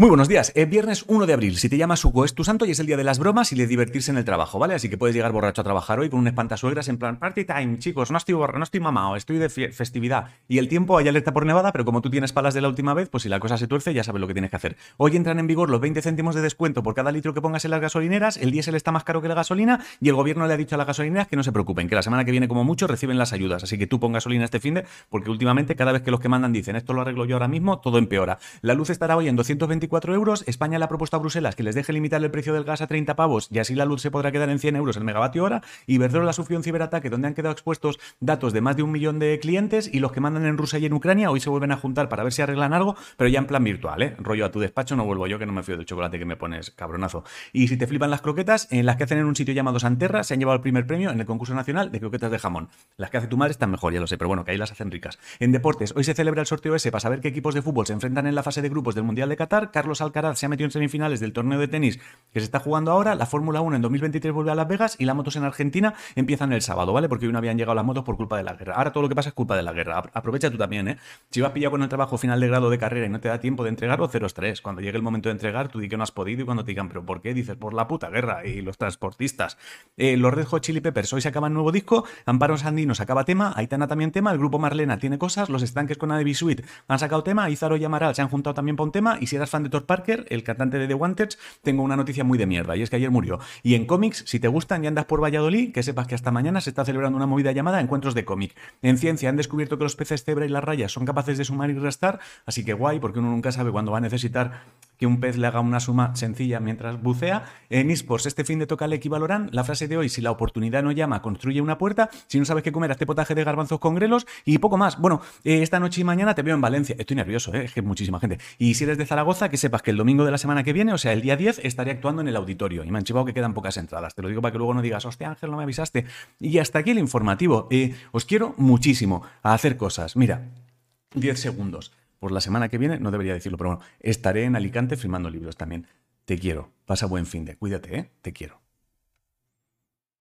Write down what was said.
Muy buenos días, es viernes 1 de abril. Si te llamas Hugo es tu santo y es el día de las bromas y de divertirse en el trabajo, ¿vale? Así que puedes llegar borracho a trabajar hoy con un espantasuegras en plan party time, chicos, no estoy borracho, no estoy mamado, estoy de festividad. Y el tiempo hay alerta por nevada, pero como tú tienes palas de la última vez, pues si la cosa se tuerce ya sabes lo que tienes que hacer. Hoy entran en vigor los 20 céntimos de descuento por cada litro que pongas en las gasolineras, el diésel está más caro que la gasolina y el gobierno le ha dicho a las gasolineras que no se preocupen, que la semana que viene como mucho reciben las ayudas. Así que tú pon gasolina este fin de, porque últimamente cada vez que los que mandan dicen esto lo arreglo yo ahora mismo, todo empeora. La luz estará hoy en 224 euros, España España le ha propuesto a Bruselas que les deje limitar el precio del gas a 30 pavos y así la luz se podrá quedar en 100 euros el megavatio hora. Y Iberdrola sufrió un ciberataque donde han quedado expuestos datos de más de un millón de clientes y los que mandan en Rusia y en Ucrania hoy se vuelven a juntar para ver si arreglan algo, pero ya en plan virtual, ¿eh? Rollo a tu despacho, no vuelvo yo que no me fío del chocolate que me pones, cabronazo. Y si te flipan las croquetas, en las que hacen en un sitio llamado Santerra se han llevado el primer premio en el concurso nacional de croquetas de jamón. Las que hace tu madre están mejor, ya lo sé, pero bueno, que ahí las hacen ricas. En deportes, hoy se celebra el sorteo ese para saber qué equipos de fútbol se enfrentan en la fase de grupos del Mundial de Qatar. Carlos Alcaraz se ha metido en semifinales del torneo de tenis que se está jugando ahora, la Fórmula 1 en 2023 vuelve a Las Vegas y las motos en Argentina empiezan el sábado, ¿vale? Porque hoy no habían llegado las motos por culpa de la guerra. Ahora todo lo que pasa es culpa de la guerra. Aprovecha tú también, ¿eh? Si vas pillado con el trabajo final de grado de carrera y no te da tiempo de entregarlo, cero estrés. Cuando llegue el momento de entregar, tú di que no has podido y cuando te digan, ¿pero por qué? Dices, por la puta guerra y los transportistas. Eh, los Red Hot Chili Peppers hoy se acaba el nuevo disco, Amparo Sandino acaba tema, Aitana también tema, el grupo Marlena tiene cosas, los estanques con Adevi Sweet han sacado tema, Izaro y Amaral se han juntado también para un tema y si eras fan de Thor Parker, el cantante de The Wanted, tengo una noticia muy de mierda, y es que ayer murió. Y en cómics, si te gustan y andas por Valladolid, que sepas que hasta mañana se está celebrando una movida llamada Encuentros de cómic. En ciencia han descubierto que los peces cebra y las rayas son capaces de sumar y restar, así que guay, porque uno nunca sabe cuándo va a necesitar que un pez le haga una suma sencilla mientras bucea. En esports, este fin de toca el equivalorán. La frase de hoy, si la oportunidad no llama, construye una puerta. Si no sabes qué comer, hazte potaje de garbanzos con grelos y poco más. Bueno, eh, esta noche y mañana te veo en Valencia. Estoy nervioso, ¿eh? es que muchísima gente. Y si eres de Zaragoza, que sepas que el domingo de la semana que viene, o sea, el día 10, estaré actuando en el auditorio. Y me han chivado que quedan pocas entradas. Te lo digo para que luego no digas, hostia Ángel, no me avisaste. Y hasta aquí el informativo. Eh, os quiero muchísimo a hacer cosas. Mira, 10 segundos por la semana que viene, no debería decirlo, pero bueno, estaré en Alicante firmando libros también. Te quiero. Pasa buen fin de. Cuídate, ¿eh? Te quiero.